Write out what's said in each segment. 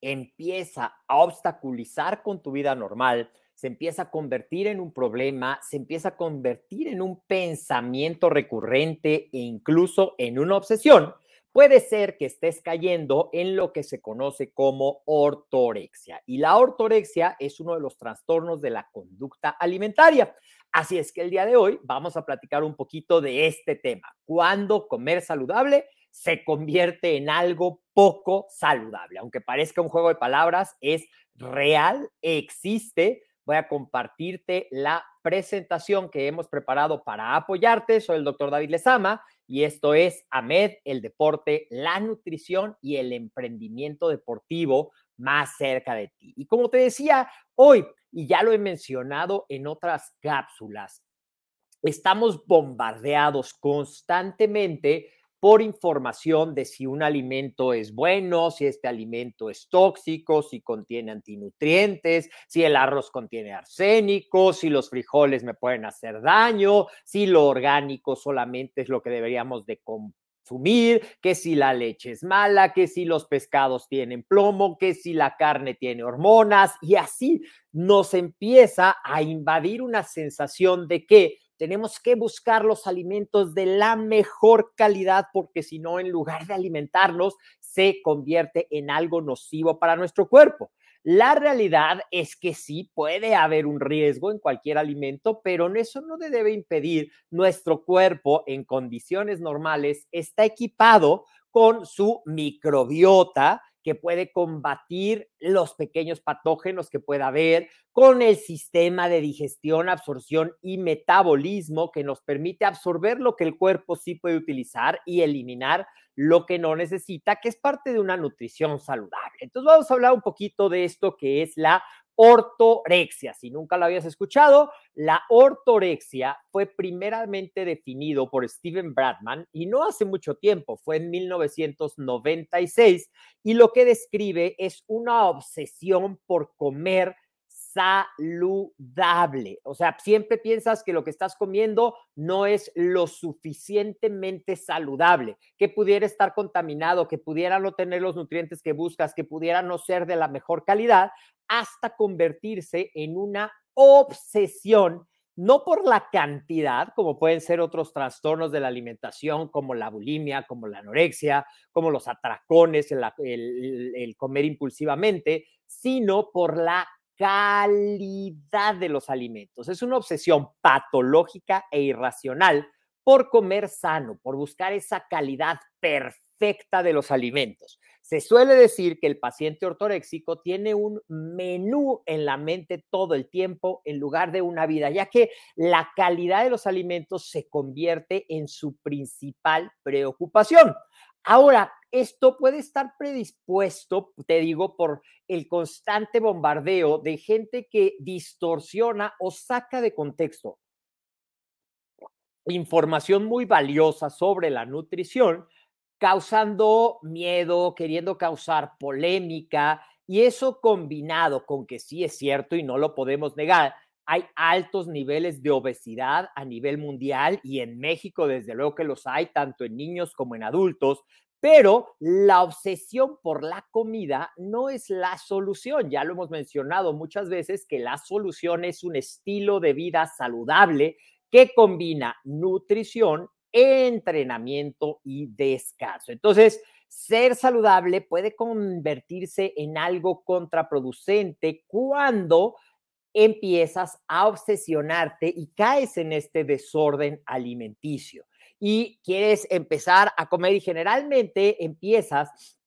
empieza a obstaculizar con tu vida normal, se empieza a convertir en un problema, se empieza a convertir en un pensamiento recurrente e incluso en una obsesión, puede ser que estés cayendo en lo que se conoce como ortorexia. Y la ortorexia es uno de los trastornos de la conducta alimentaria. Así es que el día de hoy vamos a platicar un poquito de este tema, cuándo comer saludable se convierte en algo poco saludable. Aunque parezca un juego de palabras, es real, existe. Voy a compartirte la presentación que hemos preparado para apoyarte. Soy el doctor David Lezama y esto es AMED, el deporte, la nutrición y el emprendimiento deportivo más cerca de ti. Y como te decía hoy, y ya lo he mencionado en otras cápsulas, estamos bombardeados constantemente por información de si un alimento es bueno, si este alimento es tóxico, si contiene antinutrientes, si el arroz contiene arsénico, si los frijoles me pueden hacer daño, si lo orgánico solamente es lo que deberíamos de consumir, que si la leche es mala, que si los pescados tienen plomo, que si la carne tiene hormonas y así nos empieza a invadir una sensación de que tenemos que buscar los alimentos de la mejor calidad porque si no, en lugar de alimentarnos, se convierte en algo nocivo para nuestro cuerpo. La realidad es que sí puede haber un riesgo en cualquier alimento, pero eso no debe impedir nuestro cuerpo en condiciones normales está equipado con su microbiota, que puede combatir los pequeños patógenos que pueda haber, con el sistema de digestión, absorción y metabolismo que nos permite absorber lo que el cuerpo sí puede utilizar y eliminar lo que no necesita, que es parte de una nutrición saludable. Entonces vamos a hablar un poquito de esto que es la ortorexia. Si nunca lo habías escuchado, la ortorexia fue primeramente definido por Steven Bradman y no hace mucho tiempo, fue en 1996 y lo que describe es una obsesión por comer saludable. O sea, siempre piensas que lo que estás comiendo no es lo suficientemente saludable, que pudiera estar contaminado, que pudiera no tener los nutrientes que buscas, que pudiera no ser de la mejor calidad, hasta convertirse en una obsesión, no por la cantidad, como pueden ser otros trastornos de la alimentación, como la bulimia, como la anorexia, como los atracones, el, comer impulsivamente, sino por la calidad de los alimentos. Es una obsesión patológica e irracional por comer sano, por buscar esa calidad perfecta de los alimentos. Se suele decir que el paciente ortoréxico tiene un menú en la mente todo el tiempo en lugar de una vida, ya que la calidad de los alimentos se convierte en su principal preocupación. Ahora, esto puede estar predispuesto, te digo, por el constante bombardeo de gente que distorsiona o saca de contexto información muy valiosa sobre la nutrición causando miedo, queriendo causar polémica, y eso combinado con que sí es cierto y no lo podemos negar, hay altos niveles de obesidad a nivel mundial y en México desde luego que los hay, tanto en niños como en adultos, pero la obsesión por la comida no es la solución. Ya lo hemos mencionado muchas veces que la solución es un estilo de vida saludable que combina nutrición, entrenamiento y descanso. Entonces, ser saludable puede convertirse en algo contraproducente cuando empiezas a obsesionarte y caes en este desorden alimenticio y quieres empezar a comer y generalmente empiezas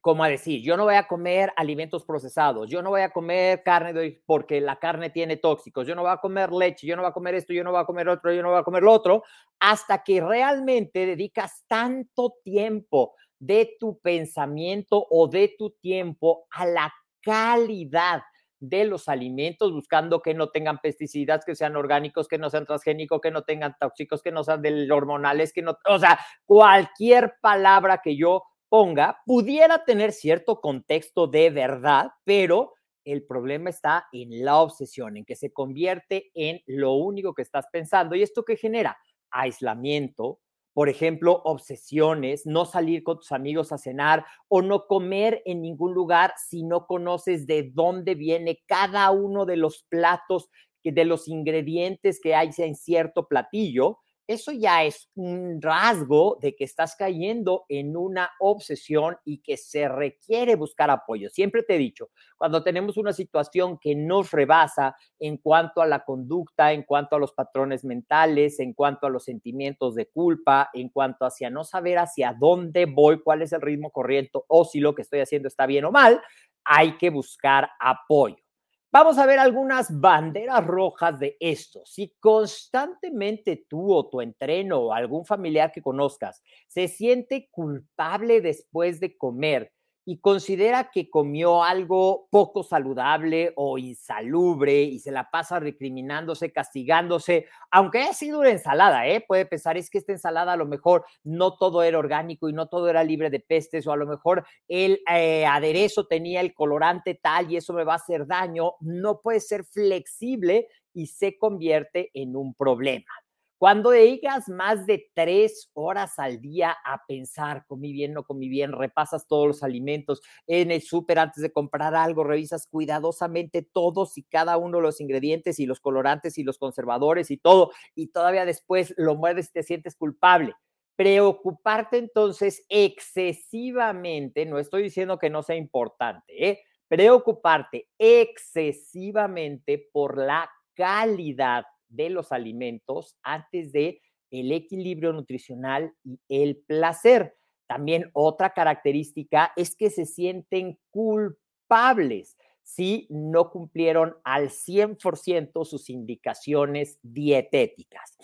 como a decir, yo no voy a comer alimentos procesados, yo no voy a comer carne porque la carne tiene tóxicos, yo no voy a comer leche, yo no voy a comer esto, yo no voy a comer otro, yo no voy a comer lo otro, hasta que realmente dedicas tanto tiempo de tu pensamiento o de tu tiempo a la calidad de los alimentos, buscando que no tengan pesticidas, que sean orgánicos, que no sean transgénicos, que no tengan tóxicos, que no sean hormonales, que no, o sea, cualquier palabra que yo ponga pudiera tener cierto contexto de verdad, pero el problema está en la obsesión, en que se convierte en lo único que estás pensando. ¿Y esto que genera? Aislamiento, por ejemplo, obsesiones, no salir con tus amigos a cenar o no comer en ningún lugar si no conoces de dónde viene cada uno de los platos, de los ingredientes que hay en cierto platillo eso ya es un rasgo de que estás cayendo en una obsesión y que se requiere buscar apoyo. Siempre te he dicho, cuando tenemos una situación que nos rebasa en cuanto a la conducta, en cuanto a los patrones mentales, en cuanto a los sentimientos de culpa, en cuanto hacia no saber hacia dónde voy, cuál es el ritmo corriente o si lo que estoy haciendo está bien o mal, hay que buscar apoyo. Vamos a ver algunas banderas rojas de esto. Si constantemente tú o tu entreno o algún familiar que conozcas se siente culpable después de comer y considera que comió algo poco saludable o insalubre y se la pasa recriminándose, castigándose, aunque haya sido una ensalada, ¿eh? puede pensar es que esta ensalada a lo mejor no todo era orgánico y no todo era libre de pestes o a lo mejor el eh, aderezo tenía el colorante tal y eso me va a hacer daño, no puede ser flexible y se convierte en un problema. Cuando dedigas más de tres horas al día a pensar, comí bien, no comí bien, repasas todos los alimentos en el súper antes de comprar algo, revisas cuidadosamente todos y cada uno de los ingredientes y los colorantes y los conservadores y todo, y todavía después lo mueves y te sientes culpable. Preocuparte entonces excesivamente, no estoy diciendo que no sea importante, ¿eh? preocuparte excesivamente por la calidad de los alimentos antes de el equilibrio nutricional y el placer. También otra característica es que se sienten culpables si no cumplieron al 100% sus indicaciones dietéticas.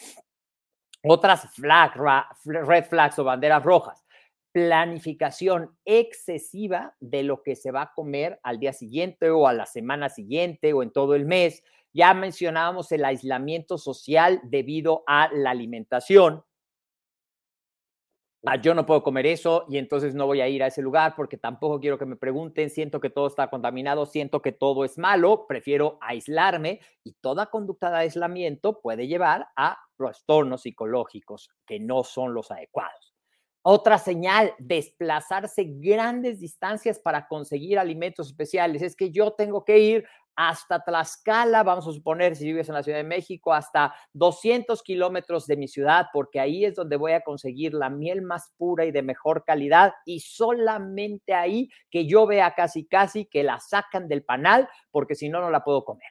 Otras red flags o banderas rojas. Planificación excesiva de lo que se va a comer al día siguiente o a la semana siguiente o en todo el mes ya mencionábamos el aislamiento social debido a la alimentación. Ah, yo no puedo comer eso y entonces no voy a ir a ese lugar porque tampoco quiero que me pregunten, siento que todo está contaminado, siento que todo es malo, prefiero aislarme y toda conducta de aislamiento puede llevar a trastornos psicológicos que no son los adecuados. Otra señal, desplazarse grandes distancias para conseguir alimentos especiales. Es que yo tengo que ir hasta Tlaxcala, vamos a suponer, si vives en la Ciudad de México, hasta 200 kilómetros de mi ciudad, porque ahí es donde voy a conseguir la miel más pura y de mejor calidad, y solamente ahí que yo vea casi, casi que la sacan del panal, porque si no, no la puedo comer.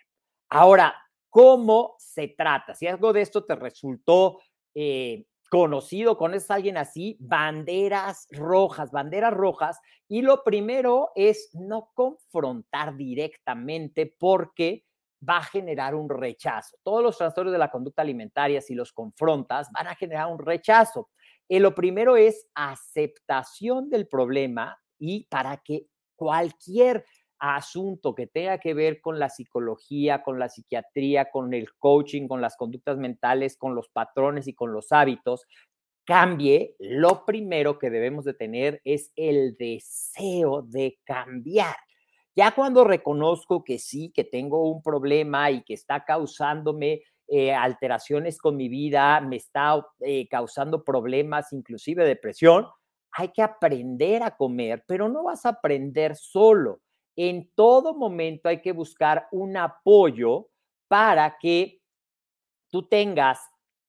Ahora, ¿cómo se trata? Si algo de esto te resultó eh, conocido, conoces a alguien así, banderas rojas, banderas rojas. Y lo primero es no confrontar directamente porque va a generar un rechazo. Todos los trastornos de la conducta alimentaria, si los confrontas, van a generar un rechazo. Y lo primero es aceptación del problema y para que cualquier asunto que tenga que ver con la psicología, con la psiquiatría, con el coaching, con las conductas mentales, con los patrones y con los hábitos, cambie, lo primero que debemos de tener es el deseo de cambiar. Ya cuando reconozco que sí, que tengo un problema y que está causándome eh, alteraciones con mi vida, me está eh, causando problemas, inclusive depresión, hay que aprender a comer, pero no vas a aprender solo. En todo momento hay que buscar un apoyo para que tú tengas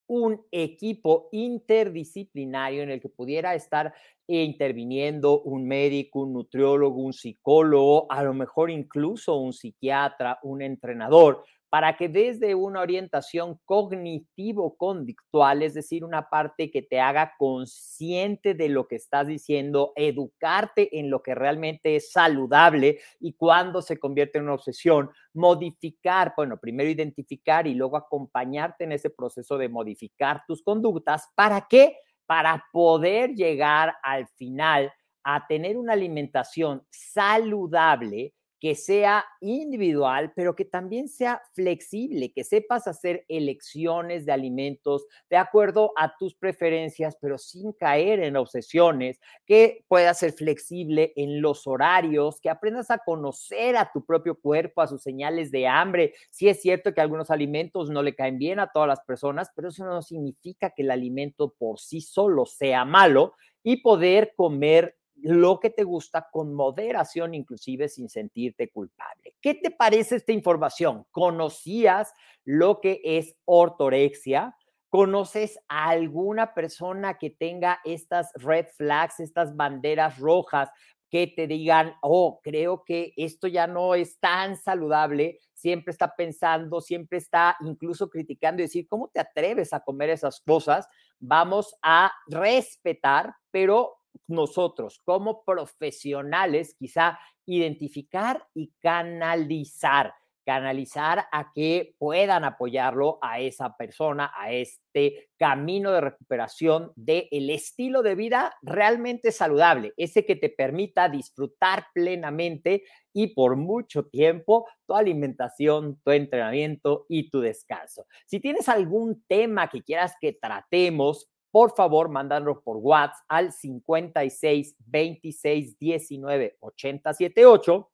un equipo interdisciplinario en el que pudiera estar interviniendo un médico, un nutriólogo, un psicólogo, a lo mejor incluso un psiquiatra, un entrenador, para que desde una orientación cognitivo-conductual, es decir, una parte que te haga consciente de lo que estás diciendo, educarte en lo que realmente es saludable y cuando se convierte en una obsesión, modificar, bueno, primero identificar y luego acompañarte en ese proceso de modificar tus conductas. ¿Para qué? Para poder llegar al final a tener una alimentación saludable que sea individual, pero que también sea flexible, que sepas hacer elecciones de alimentos de acuerdo a tus preferencias, pero sin caer en obsesiones, que puedas ser flexible en los horarios, que aprendas a conocer a tu propio cuerpo, a sus señales de hambre. Sí es cierto que algunos alimentos no le caen bien a todas las personas, pero eso no significa que el alimento por sí solo sea malo y poder comer lo que te gusta con moderación, inclusive sin sentirte culpable. ¿Qué te parece esta información? ¿Conocías lo que es ortorexia? ¿Conoces a alguna persona que tenga estas red flags, estas banderas rojas que te digan, oh, creo que esto ya no es tan saludable, siempre está pensando, siempre está incluso criticando y decir, ¿cómo te atreves a comer esas cosas? Vamos a respetar, pero nosotros como profesionales quizá identificar y canalizar, canalizar a que puedan apoyarlo a esa persona, a este camino de recuperación del el estilo de vida realmente saludable, ese que te permita disfrutar plenamente y por mucho tiempo tu alimentación, tu entrenamiento y tu descanso. Si tienes algún tema que quieras que tratemos, por favor, mándalo por WhatsApp al 56 26 19 80 78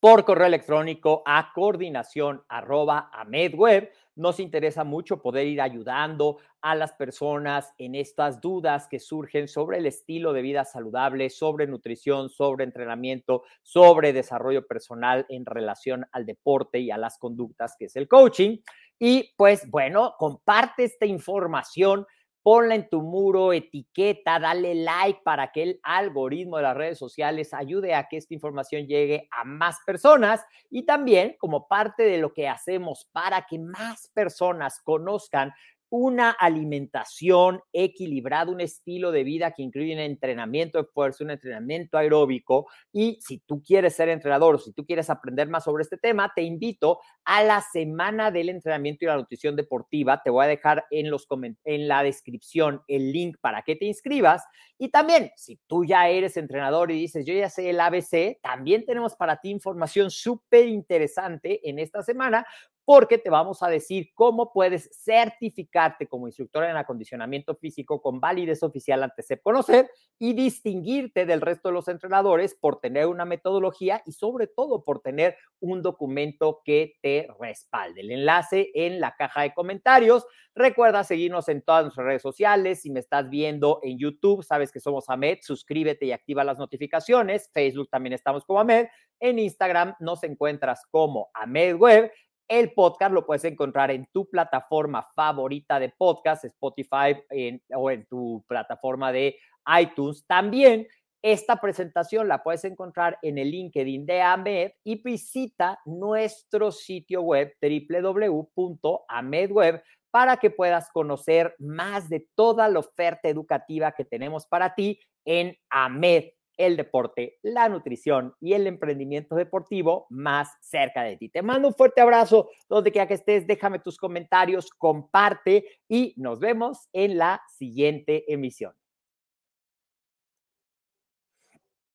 por correo electrónico a coordinación arroba a medweb. Nos interesa mucho poder ir ayudando a las personas en estas dudas que surgen sobre el estilo de vida saludable, sobre nutrición, sobre entrenamiento, sobre desarrollo personal en relación al deporte y a las conductas que es el coaching. Y pues bueno, comparte esta información, ponla en tu muro, etiqueta, dale like para que el algoritmo de las redes sociales ayude a que esta información llegue a más personas y también como parte de lo que hacemos para que más personas conozcan una alimentación equilibrada, un estilo de vida que incluye un entrenamiento de fuerza, un entrenamiento aeróbico. Y si tú quieres ser entrenador o si tú quieres aprender más sobre este tema, te invito a la semana del entrenamiento y la nutrición deportiva. Te voy a dejar en, los en la descripción el link para que te inscribas. Y también, si tú ya eres entrenador y dices, yo ya sé el ABC, también tenemos para ti información súper interesante en esta semana porque te vamos a decir cómo puedes certificarte como instructor en acondicionamiento físico con validez oficial ante SEP Conocer y distinguirte del resto de los entrenadores por tener una metodología y sobre todo por tener un documento que te respalde. El enlace en la caja de comentarios. Recuerda seguirnos en todas nuestras redes sociales. Si me estás viendo en YouTube, sabes que somos AMED. Suscríbete y activa las notificaciones. Facebook también estamos como AMED. En Instagram nos encuentras como AMED Web el podcast lo puedes encontrar en tu plataforma favorita de podcast, Spotify o en tu plataforma de iTunes. También esta presentación la puedes encontrar en el LinkedIn de AMED y visita nuestro sitio web www.amedweb para que puedas conocer más de toda la oferta educativa que tenemos para ti en AMED el deporte, la nutrición y el emprendimiento deportivo más cerca de ti. Te mando un fuerte abrazo donde quiera que estés, déjame tus comentarios, comparte y nos vemos en la siguiente emisión.